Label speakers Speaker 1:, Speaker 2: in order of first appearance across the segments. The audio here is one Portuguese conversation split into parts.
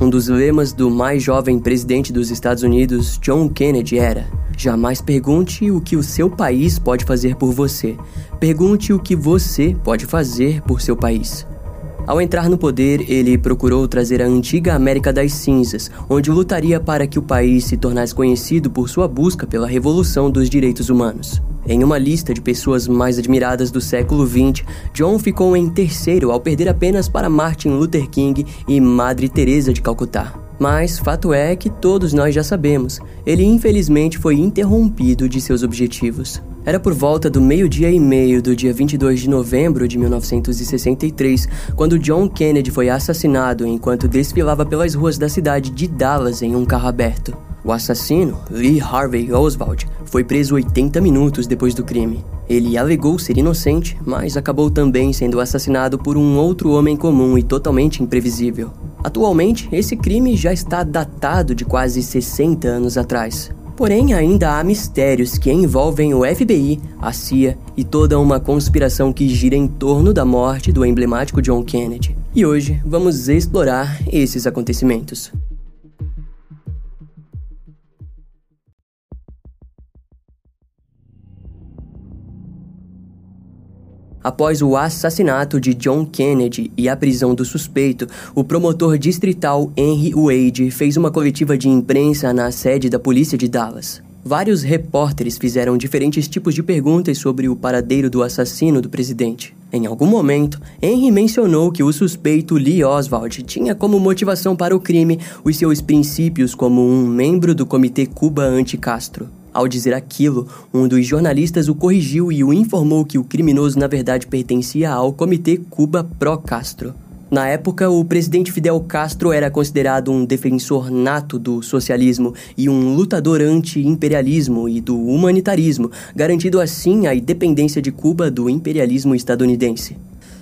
Speaker 1: Um dos lemas do mais jovem presidente dos Estados Unidos, John Kennedy, era: Jamais pergunte o que o seu país pode fazer por você. Pergunte o que você pode fazer por seu país. Ao entrar no poder, ele procurou trazer a antiga América das Cinzas, onde lutaria para que o país se tornasse conhecido por sua busca pela revolução dos direitos humanos. Em uma lista de pessoas mais admiradas do século XX, John ficou em terceiro ao perder apenas para Martin Luther King e Madre Teresa de Calcutá. Mas fato é que todos nós já sabemos, ele infelizmente foi interrompido de seus objetivos. Era por volta do meio-dia e meio do dia 22 de novembro de 1963, quando John Kennedy foi assassinado enquanto desfilava pelas ruas da cidade de Dallas em um carro aberto. O assassino, Lee Harvey Oswald, foi preso 80 minutos depois do crime. Ele alegou ser inocente, mas acabou também sendo assassinado por um outro homem comum e totalmente imprevisível. Atualmente, esse crime já está datado de quase 60 anos atrás. Porém, ainda há mistérios que envolvem o FBI, a CIA e toda uma conspiração que gira em torno da morte do emblemático John Kennedy. E hoje vamos explorar esses acontecimentos. Após o assassinato de John Kennedy e a prisão do suspeito, o promotor distrital Henry Wade fez uma coletiva de imprensa na sede da polícia de Dallas. Vários repórteres fizeram diferentes tipos de perguntas sobre o paradeiro do assassino do presidente. Em algum momento, Henry mencionou que o suspeito Lee Oswald tinha como motivação para o crime os seus princípios como um membro do Comitê Cuba Anti-Castro. Ao dizer aquilo, um dos jornalistas o corrigiu e o informou que o criminoso na verdade pertencia ao Comitê Cuba Pro-Castro. Na época, o presidente Fidel Castro era considerado um defensor nato do socialismo e um lutador anti-imperialismo e do humanitarismo, garantindo assim a independência de Cuba do imperialismo estadunidense.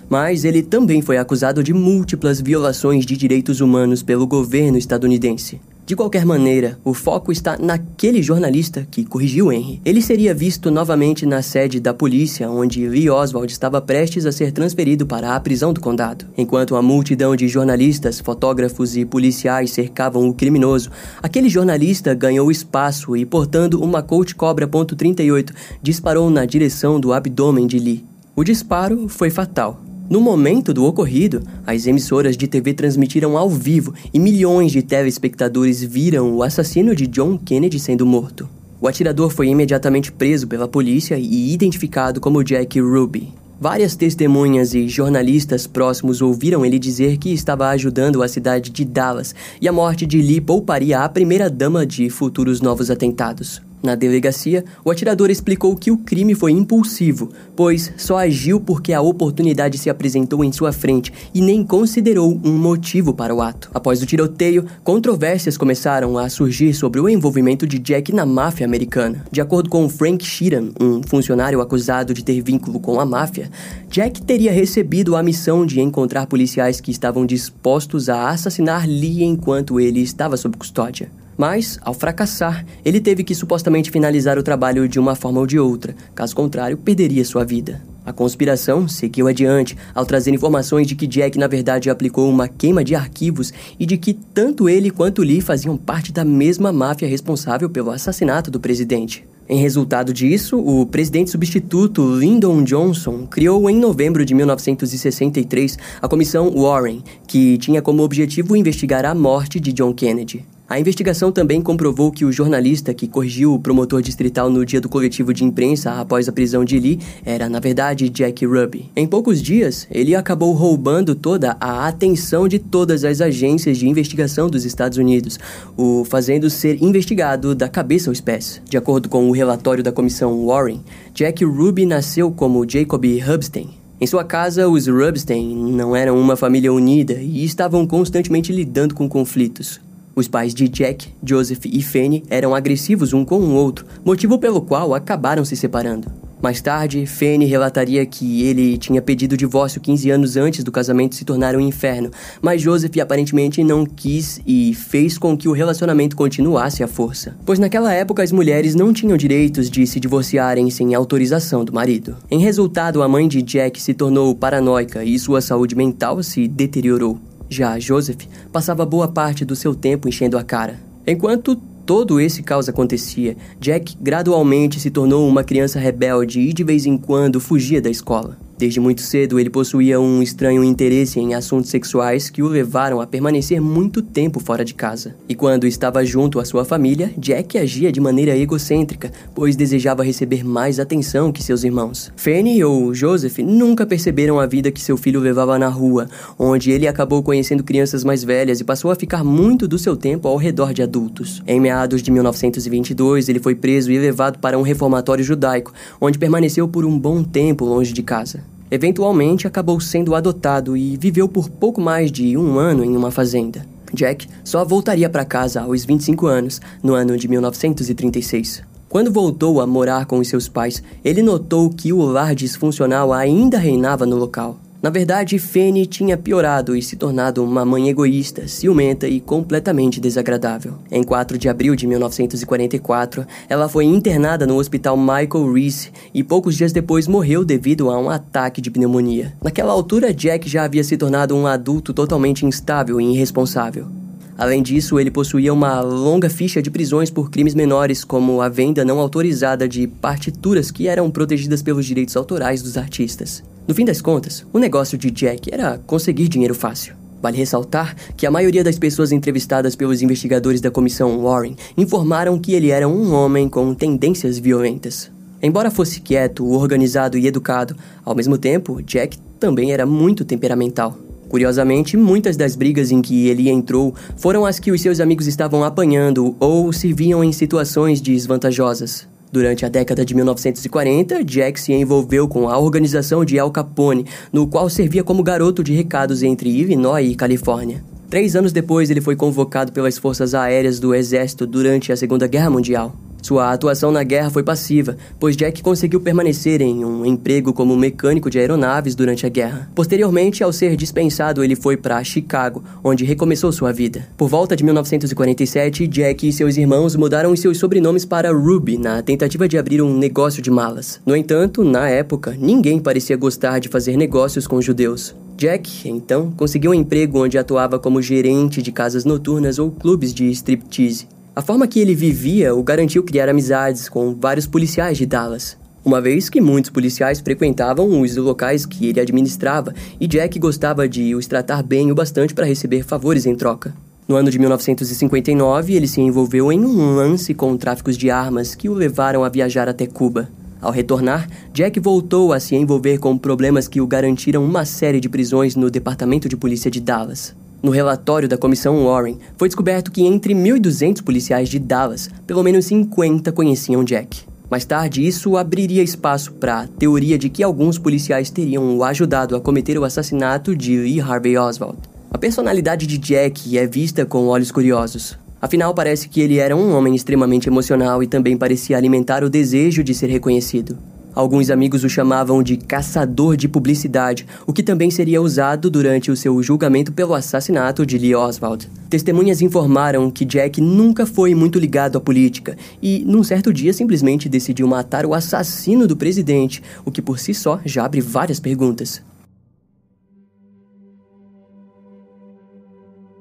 Speaker 1: Mas ele também foi acusado de múltiplas violações de direitos humanos pelo governo estadunidense. De qualquer maneira, o foco está naquele jornalista que corrigiu Henry. Ele seria visto novamente na sede da polícia, onde Lee Oswald estava prestes a ser transferido para a prisão do condado. Enquanto a multidão de jornalistas, fotógrafos e policiais cercavam o criminoso, aquele jornalista ganhou espaço e, portando uma Colt Cobra .38, disparou na direção do abdômen de Lee. O disparo foi fatal. No momento do ocorrido, as emissoras de TV transmitiram ao vivo e milhões de telespectadores viram o assassino de John Kennedy sendo morto. O atirador foi imediatamente preso pela polícia e identificado como Jack Ruby. Várias testemunhas e jornalistas próximos ouviram ele dizer que estava ajudando a cidade de Dallas e a morte de Lee pouparia a primeira-dama de futuros novos atentados. Na delegacia, o atirador explicou que o crime foi impulsivo, pois só agiu porque a oportunidade se apresentou em sua frente e nem considerou um motivo para o ato. Após o tiroteio, controvérsias começaram a surgir sobre o envolvimento de Jack na máfia americana. De acordo com Frank Sheeran, um funcionário acusado de ter vínculo com a máfia, Jack teria recebido a missão de encontrar policiais que estavam dispostos a assassinar Lee enquanto ele estava sob custódia. Mas, ao fracassar, ele teve que supostamente finalizar o trabalho de uma forma ou de outra, caso contrário, perderia sua vida. A conspiração seguiu adiante ao trazer informações de que Jack na verdade aplicou uma queima de arquivos e de que tanto ele quanto Lee faziam parte da mesma máfia responsável pelo assassinato do presidente. Em resultado disso, o presidente substituto Lyndon Johnson criou em novembro de 1963 a Comissão Warren, que tinha como objetivo investigar a morte de John Kennedy. A investigação também comprovou que o jornalista que corrigiu o promotor distrital no dia do coletivo de imprensa após a prisão de Lee era, na verdade, Jack Ruby. Em poucos dias, ele acabou roubando toda a atenção de todas as agências de investigação dos Estados Unidos, o fazendo ser investigado da cabeça aos pés. De acordo com o relatório da comissão Warren, Jack Ruby nasceu como Jacob Hubstein, em sua casa, os Rubstein não eram uma família unida e estavam constantemente lidando com conflitos. Os pais de Jack, Joseph e Fanny eram agressivos um com o outro, motivo pelo qual acabaram se separando. Mais tarde, Fanny relataria que ele tinha pedido divórcio 15 anos antes do casamento se tornar um inferno, mas Joseph aparentemente não quis e fez com que o relacionamento continuasse à força. Pois naquela época as mulheres não tinham direitos de se divorciarem sem autorização do marido. Em resultado, a mãe de Jack se tornou paranoica e sua saúde mental se deteriorou. Já Joseph passava boa parte do seu tempo enchendo a cara. Enquanto todo esse caos acontecia, Jack gradualmente se tornou uma criança rebelde e de vez em quando fugia da escola. Desde muito cedo, ele possuía um estranho interesse em assuntos sexuais que o levaram a permanecer muito tempo fora de casa. E quando estava junto à sua família, Jack agia de maneira egocêntrica, pois desejava receber mais atenção que seus irmãos. Fanny ou Joseph nunca perceberam a vida que seu filho levava na rua, onde ele acabou conhecendo crianças mais velhas e passou a ficar muito do seu tempo ao redor de adultos. Em meados de 1922, ele foi preso e levado para um reformatório judaico, onde permaneceu por um bom tempo longe de casa. Eventualmente acabou sendo adotado e viveu por pouco mais de um ano em uma fazenda. Jack só voltaria para casa aos 25 anos, no ano de 1936. Quando voltou a morar com os seus pais, ele notou que o lar disfuncional ainda reinava no local. Na verdade, Fanny tinha piorado e se tornado uma mãe egoísta, ciumenta e completamente desagradável. Em 4 de abril de 1944, ela foi internada no hospital Michael Reese e poucos dias depois morreu devido a um ataque de pneumonia. Naquela altura, Jack já havia se tornado um adulto totalmente instável e irresponsável. Além disso, ele possuía uma longa ficha de prisões por crimes menores, como a venda não autorizada de partituras que eram protegidas pelos direitos autorais dos artistas. No fim das contas, o negócio de Jack era conseguir dinheiro fácil. Vale ressaltar que a maioria das pessoas entrevistadas pelos investigadores da comissão Warren informaram que ele era um homem com tendências violentas. Embora fosse quieto, organizado e educado, ao mesmo tempo, Jack também era muito temperamental. Curiosamente, muitas das brigas em que ele entrou foram as que os seus amigos estavam apanhando ou se viam em situações desvantajosas. Durante a década de 1940, Jack se envolveu com a organização de Al Capone, no qual servia como garoto de recados entre Illinois e Califórnia. Três anos depois, ele foi convocado pelas forças aéreas do exército durante a Segunda Guerra Mundial. Sua atuação na guerra foi passiva, pois Jack conseguiu permanecer em um emprego como mecânico de aeronaves durante a guerra. Posteriormente, ao ser dispensado, ele foi para Chicago, onde recomeçou sua vida. Por volta de 1947, Jack e seus irmãos mudaram seus sobrenomes para Ruby na tentativa de abrir um negócio de malas. No entanto, na época, ninguém parecia gostar de fazer negócios com judeus. Jack, então, conseguiu um emprego onde atuava como gerente de casas noturnas ou clubes de striptease. A forma que ele vivia o garantiu criar amizades com vários policiais de Dallas. Uma vez que muitos policiais frequentavam os locais que ele administrava e Jack gostava de os tratar bem o bastante para receber favores em troca. No ano de 1959, ele se envolveu em um lance com tráficos de armas que o levaram a viajar até Cuba. Ao retornar, Jack voltou a se envolver com problemas que o garantiram uma série de prisões no Departamento de Polícia de Dallas. No relatório da comissão Warren, foi descoberto que entre 1.200 policiais de Dallas, pelo menos 50 conheciam Jack. Mais tarde, isso abriria espaço para a teoria de que alguns policiais teriam o ajudado a cometer o assassinato de Lee Harvey Oswald. A personalidade de Jack é vista com olhos curiosos. Afinal, parece que ele era um homem extremamente emocional e também parecia alimentar o desejo de ser reconhecido. Alguns amigos o chamavam de caçador de publicidade, o que também seria usado durante o seu julgamento pelo assassinato de Lee Oswald. Testemunhas informaram que Jack nunca foi muito ligado à política e, num certo dia, simplesmente decidiu matar o assassino do presidente, o que por si só já abre várias perguntas.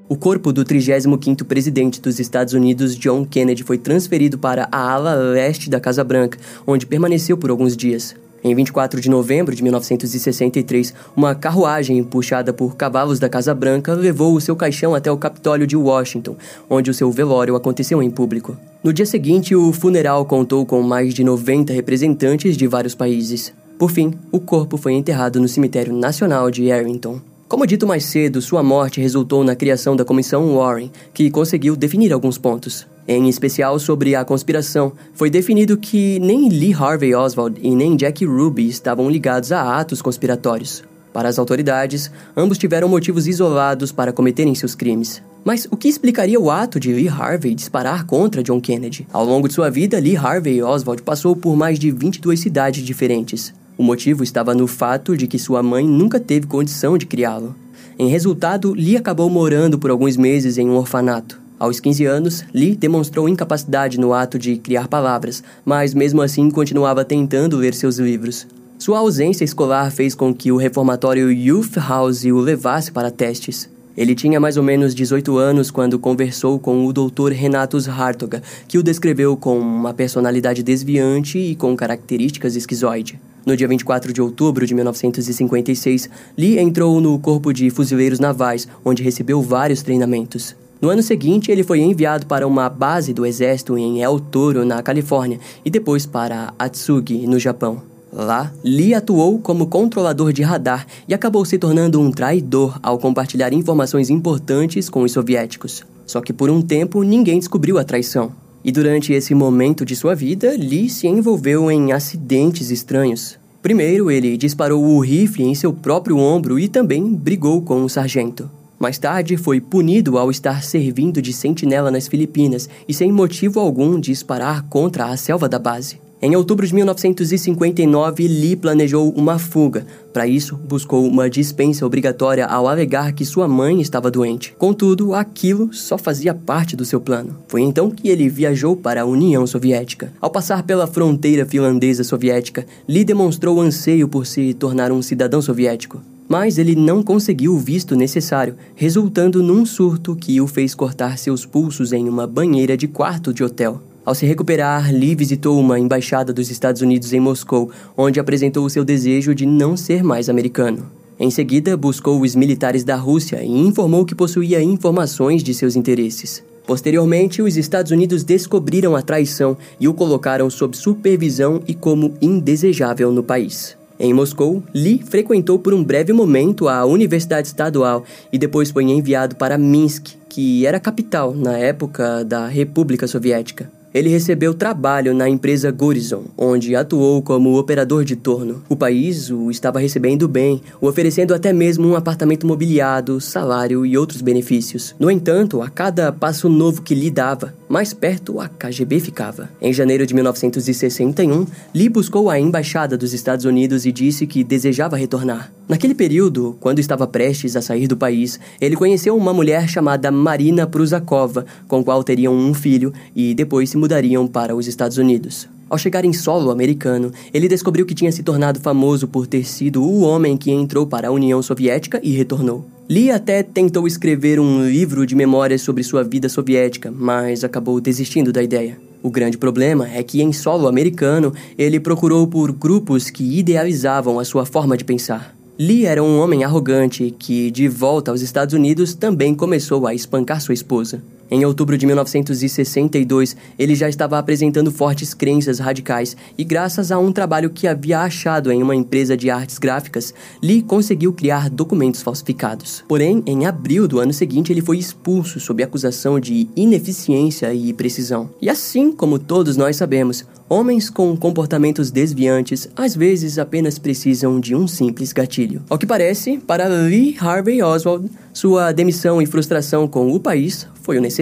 Speaker 1: O corpo do 35º presidente dos Estados Unidos, John Kennedy, foi transferido para a ala leste da Casa Branca, onde permaneceu por alguns dias. Em 24 de novembro de 1963, uma carruagem puxada por cavalos da Casa Branca levou o seu caixão até o Capitólio de Washington, onde o seu velório aconteceu em público. No dia seguinte, o funeral contou com mais de 90 representantes de vários países. Por fim, o corpo foi enterrado no Cemitério Nacional de Arlington. Como dito mais cedo, sua morte resultou na criação da Comissão Warren, que conseguiu definir alguns pontos. Em especial sobre a conspiração, foi definido que nem Lee Harvey Oswald e nem Jack Ruby estavam ligados a atos conspiratórios. Para as autoridades, ambos tiveram motivos isolados para cometerem seus crimes. Mas o que explicaria o ato de Lee Harvey disparar contra John Kennedy? Ao longo de sua vida, Lee Harvey Oswald passou por mais de 22 cidades diferentes. O motivo estava no fato de que sua mãe nunca teve condição de criá-lo. Em resultado, Lee acabou morando por alguns meses em um orfanato. Aos 15 anos, Lee demonstrou incapacidade no ato de criar palavras, mas mesmo assim continuava tentando ler seus livros. Sua ausência escolar fez com que o reformatório Youth House o levasse para testes. Ele tinha mais ou menos 18 anos quando conversou com o Dr. Renatus Hartoga, que o descreveu com uma personalidade desviante e com características esquizoide. No dia 24 de outubro de 1956, Lee entrou no Corpo de Fuzileiros Navais, onde recebeu vários treinamentos. No ano seguinte, ele foi enviado para uma base do exército em El Toro, na Califórnia, e depois para Atsugi, no Japão. Lá, Lee atuou como controlador de radar e acabou se tornando um traidor ao compartilhar informações importantes com os soviéticos. Só que por um tempo ninguém descobriu a traição. E durante esse momento de sua vida, Lee se envolveu em acidentes estranhos. Primeiro, ele disparou o rifle em seu próprio ombro e também brigou com um sargento. Mais tarde, foi punido ao estar servindo de sentinela nas Filipinas e sem motivo algum disparar contra a selva da base. Em outubro de 1959, Lee planejou uma fuga. Para isso, buscou uma dispensa obrigatória ao alegar que sua mãe estava doente. Contudo, aquilo só fazia parte do seu plano. Foi então que ele viajou para a União Soviética. Ao passar pela fronteira finlandesa soviética, Lee demonstrou anseio por se tornar um cidadão soviético. Mas ele não conseguiu o visto necessário, resultando num surto que o fez cortar seus pulsos em uma banheira de quarto de hotel. Ao se recuperar, Lee visitou uma embaixada dos Estados Unidos em Moscou, onde apresentou o seu desejo de não ser mais americano. Em seguida, buscou os militares da Rússia e informou que possuía informações de seus interesses. Posteriormente, os Estados Unidos descobriram a traição e o colocaram sob supervisão e como indesejável no país. Em Moscou, Lee frequentou por um breve momento a Universidade Estadual e depois foi enviado para Minsk, que era capital na época da República Soviética. Ele recebeu trabalho na empresa Gorizon, onde atuou como operador de torno. O país o estava recebendo bem, oferecendo até mesmo um apartamento mobiliado, salário e outros benefícios. No entanto, a cada passo novo que lhe dava, mais perto a KGB ficava. Em janeiro de 1961, Lee buscou a embaixada dos Estados Unidos e disse que desejava retornar. Naquele período, quando estava prestes a sair do país, ele conheceu uma mulher chamada Marina Prusakova, com qual teriam um filho e depois se mudariam para os Estados Unidos. Ao chegar em solo americano, ele descobriu que tinha se tornado famoso por ter sido o homem que entrou para a União Soviética e retornou. Lee até tentou escrever um livro de memórias sobre sua vida soviética, mas acabou desistindo da ideia. O grande problema é que, em solo americano, ele procurou por grupos que idealizavam a sua forma de pensar. Lee era um homem arrogante que, de volta aos Estados Unidos, também começou a espancar sua esposa. Em outubro de 1962, ele já estava apresentando fortes crenças radicais e, graças a um trabalho que havia achado em uma empresa de artes gráficas, Lee conseguiu criar documentos falsificados. Porém, em abril do ano seguinte, ele foi expulso sob acusação de ineficiência e precisão. E assim como todos nós sabemos, Homens com comportamentos desviantes às vezes apenas precisam de um simples gatilho. Ao que parece, para Lee Harvey Oswald, sua demissão e frustração com o país foi o necessário.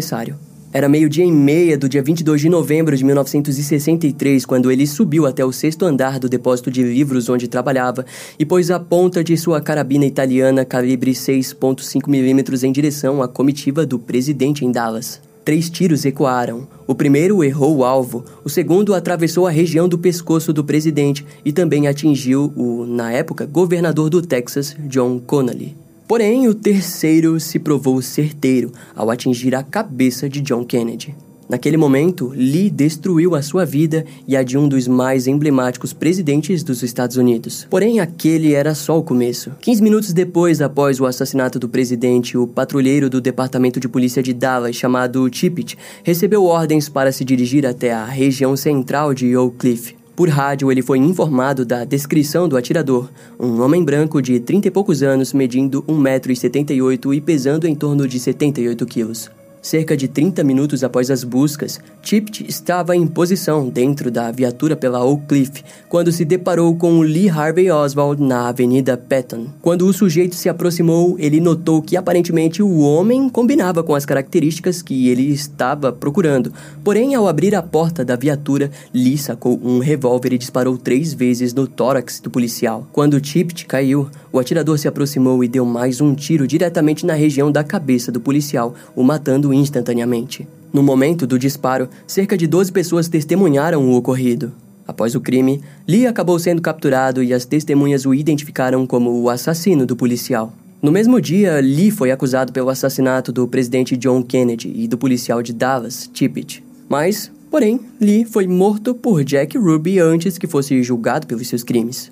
Speaker 1: Era meio-dia e meia do dia 22 de novembro de 1963 quando ele subiu até o sexto andar do depósito de livros onde trabalhava e pôs a ponta de sua carabina italiana calibre 6.5mm em direção à comitiva do presidente em Dallas. Três tiros ecoaram. O primeiro errou o alvo, o segundo atravessou a região do pescoço do presidente e também atingiu o, na época, governador do Texas, John Connally. Porém, o terceiro se provou certeiro ao atingir a cabeça de John Kennedy. Naquele momento, Lee destruiu a sua vida e a de um dos mais emblemáticos presidentes dos Estados Unidos. Porém, aquele era só o começo. 15 minutos depois, após o assassinato do presidente, o patrulheiro do Departamento de Polícia de Dallas, chamado Tippit, recebeu ordens para se dirigir até a região central de Oak Cliff. Por rádio, ele foi informado da descrição do atirador, um homem branco de 30 e poucos anos, medindo 1,78m e pesando em torno de 78 quilos. Cerca de 30 minutos após as buscas, Chipt estava em posição dentro da viatura pela Oak Cliff quando se deparou com Lee Harvey Oswald na Avenida Patton. Quando o sujeito se aproximou, ele notou que aparentemente o homem combinava com as características que ele estava procurando. Porém, ao abrir a porta da viatura, Lee sacou um revólver e disparou três vezes no tórax do policial. Quando Chipt caiu, o atirador se aproximou e deu mais um tiro diretamente na região da cabeça do policial, o matando instantaneamente. No momento do disparo, cerca de 12 pessoas testemunharam o ocorrido. Após o crime, Lee acabou sendo capturado e as testemunhas o identificaram como o assassino do policial. No mesmo dia, Lee foi acusado pelo assassinato do presidente John Kennedy e do policial de Dallas, Tippit. Mas, porém, Lee foi morto por Jack Ruby antes que fosse julgado pelos seus crimes.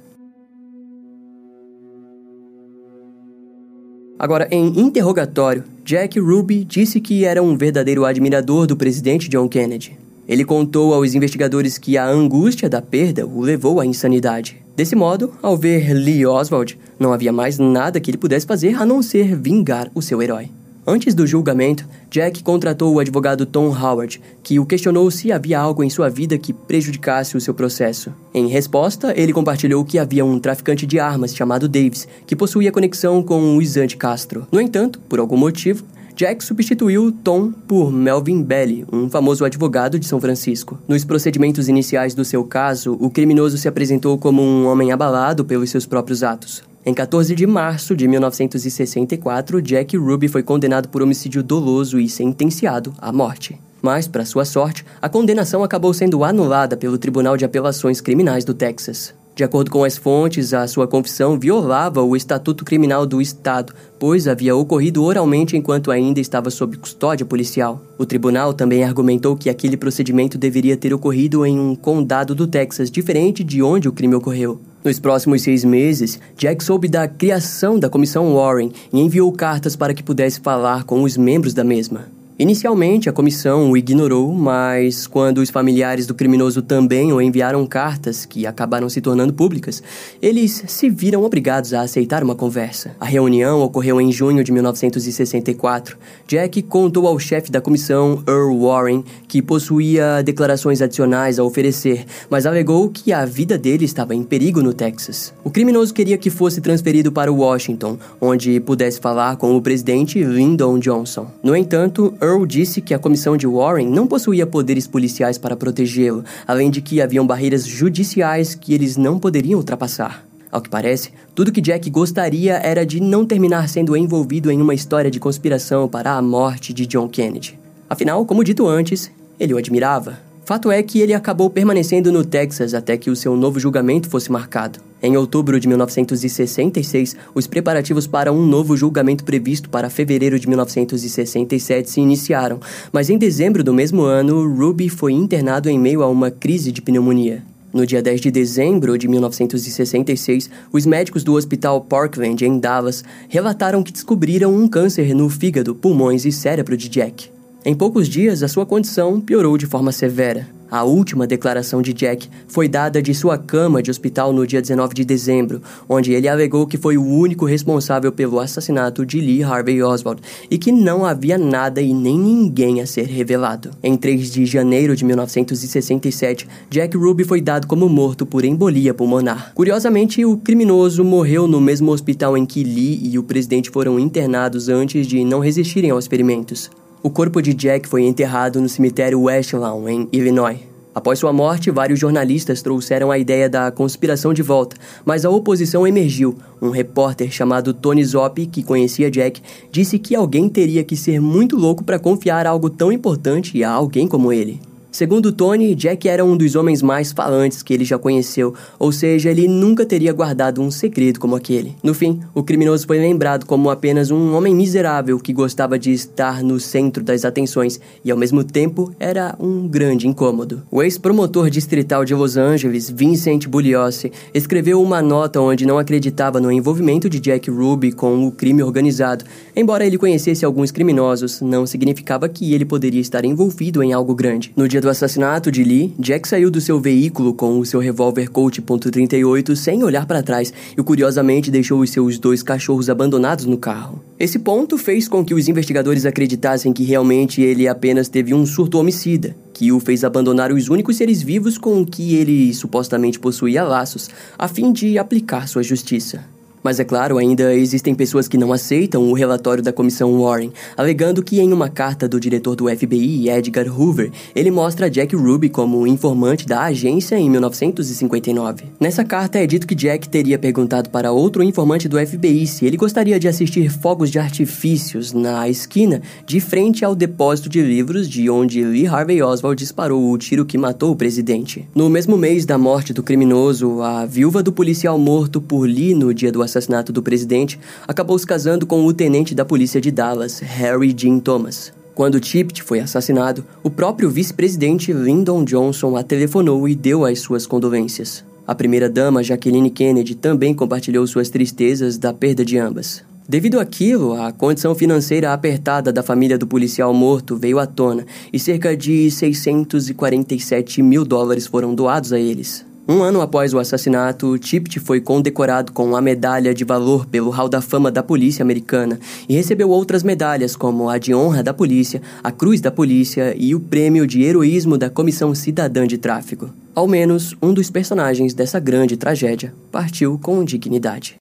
Speaker 1: Agora, em interrogatório, Jack Ruby disse que era um verdadeiro admirador do presidente John Kennedy. Ele contou aos investigadores que a angústia da perda o levou à insanidade. Desse modo, ao ver Lee Oswald, não havia mais nada que ele pudesse fazer a não ser vingar o seu herói. Antes do julgamento, Jack contratou o advogado Tom Howard, que o questionou se havia algo em sua vida que prejudicasse o seu processo. Em resposta, ele compartilhou que havia um traficante de armas chamado Davis, que possuía conexão com o Isante Castro. No entanto, por algum motivo, Jack substituiu Tom por Melvin Belly, um famoso advogado de São Francisco. Nos procedimentos iniciais do seu caso, o criminoso se apresentou como um homem abalado pelos seus próprios atos. Em 14 de março de 1964, Jack Ruby foi condenado por homicídio doloso e sentenciado à morte. Mas, para sua sorte, a condenação acabou sendo anulada pelo Tribunal de Apelações Criminais do Texas. De acordo com as fontes, a sua confissão violava o Estatuto Criminal do Estado, pois havia ocorrido oralmente enquanto ainda estava sob custódia policial. O tribunal também argumentou que aquele procedimento deveria ter ocorrido em um condado do Texas diferente de onde o crime ocorreu. Nos próximos seis meses, Jack soube da criação da Comissão Warren e enviou cartas para que pudesse falar com os membros da mesma. Inicialmente, a comissão o ignorou, mas quando os familiares do criminoso também o enviaram cartas que acabaram se tornando públicas, eles se viram obrigados a aceitar uma conversa. A reunião ocorreu em junho de 1964. Jack contou ao chefe da comissão, Earl Warren, que possuía declarações adicionais a oferecer, mas alegou que a vida dele estava em perigo no Texas. O criminoso queria que fosse transferido para Washington, onde pudesse falar com o presidente Lyndon Johnson. No entanto, Earl disse que a comissão de Warren não possuía poderes policiais para protegê-lo, além de que haviam barreiras judiciais que eles não poderiam ultrapassar. Ao que parece, tudo que Jack gostaria era de não terminar sendo envolvido em uma história de conspiração para a morte de John Kennedy. Afinal, como dito antes, ele o admirava. Fato é que ele acabou permanecendo no Texas até que o seu novo julgamento fosse marcado. Em outubro de 1966, os preparativos para um novo julgamento previsto para fevereiro de 1967 se iniciaram, mas em dezembro do mesmo ano, Ruby foi internado em meio a uma crise de pneumonia. No dia 10 de dezembro de 1966, os médicos do Hospital Parkland, em Dallas, relataram que descobriram um câncer no fígado, pulmões e cérebro de Jack. Em poucos dias, a sua condição piorou de forma severa. A última declaração de Jack foi dada de sua cama de hospital no dia 19 de dezembro, onde ele alegou que foi o único responsável pelo assassinato de Lee Harvey Oswald e que não havia nada e nem ninguém a ser revelado. Em 3 de janeiro de 1967, Jack Ruby foi dado como morto por embolia pulmonar. Curiosamente, o criminoso morreu no mesmo hospital em que Lee e o presidente foram internados antes de não resistirem aos experimentos. O corpo de Jack foi enterrado no cemitério Westlawn, em Illinois. Após sua morte, vários jornalistas trouxeram a ideia da conspiração de volta, mas a oposição emergiu. Um repórter chamado Tony Zoppi, que conhecia Jack, disse que alguém teria que ser muito louco para confiar algo tão importante a alguém como ele. Segundo Tony, Jack era um dos homens mais falantes que ele já conheceu, ou seja, ele nunca teria guardado um segredo como aquele. No fim, o criminoso foi lembrado como apenas um homem miserável que gostava de estar no centro das atenções e, ao mesmo tempo, era um grande incômodo. O ex-promotor distrital de Los Angeles, Vincent Bugliosi, escreveu uma nota onde não acreditava no envolvimento de Jack Ruby com o crime organizado. Embora ele conhecesse alguns criminosos, não significava que ele poderia estar envolvido em algo grande. No dia do assassinato de Lee, Jack saiu do seu veículo com o seu revólver Colt .38 sem olhar para trás e curiosamente deixou os seus dois cachorros abandonados no carro. Esse ponto fez com que os investigadores acreditassem que realmente ele apenas teve um surto homicida, que o fez abandonar os únicos seres vivos com que ele supostamente possuía laços, a fim de aplicar sua justiça. Mas é claro, ainda existem pessoas que não aceitam o relatório da comissão Warren, alegando que em uma carta do diretor do FBI, Edgar Hoover, ele mostra Jack Ruby como informante da agência em 1959. Nessa carta é dito que Jack teria perguntado para outro informante do FBI se ele gostaria de assistir fogos de artifícios na esquina de frente ao depósito de livros de onde Lee Harvey Oswald disparou o tiro que matou o presidente. No mesmo mês da morte do criminoso, a viúva do policial morto por Lee no dia do assassinato assassinato do presidente, acabou se casando com o tenente da polícia de Dallas, Harry Jean Thomas. Quando Tippett foi assassinado, o próprio vice-presidente Lyndon Johnson a telefonou e deu as suas condolências. A primeira-dama Jacqueline Kennedy também compartilhou suas tristezas da perda de ambas. Devido àquilo, a condição financeira apertada da família do policial morto veio à tona e cerca de 647 mil dólares foram doados a eles. Um ano após o assassinato, Tippett foi condecorado com a Medalha de Valor pelo Hall da Fama da Polícia Americana e recebeu outras medalhas como a de Honra da Polícia, a Cruz da Polícia e o Prêmio de Heroísmo da Comissão Cidadã de Tráfico. Ao menos um dos personagens dessa grande tragédia partiu com dignidade.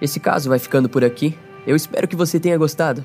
Speaker 1: Esse caso vai ficando por aqui. Eu espero que você tenha gostado.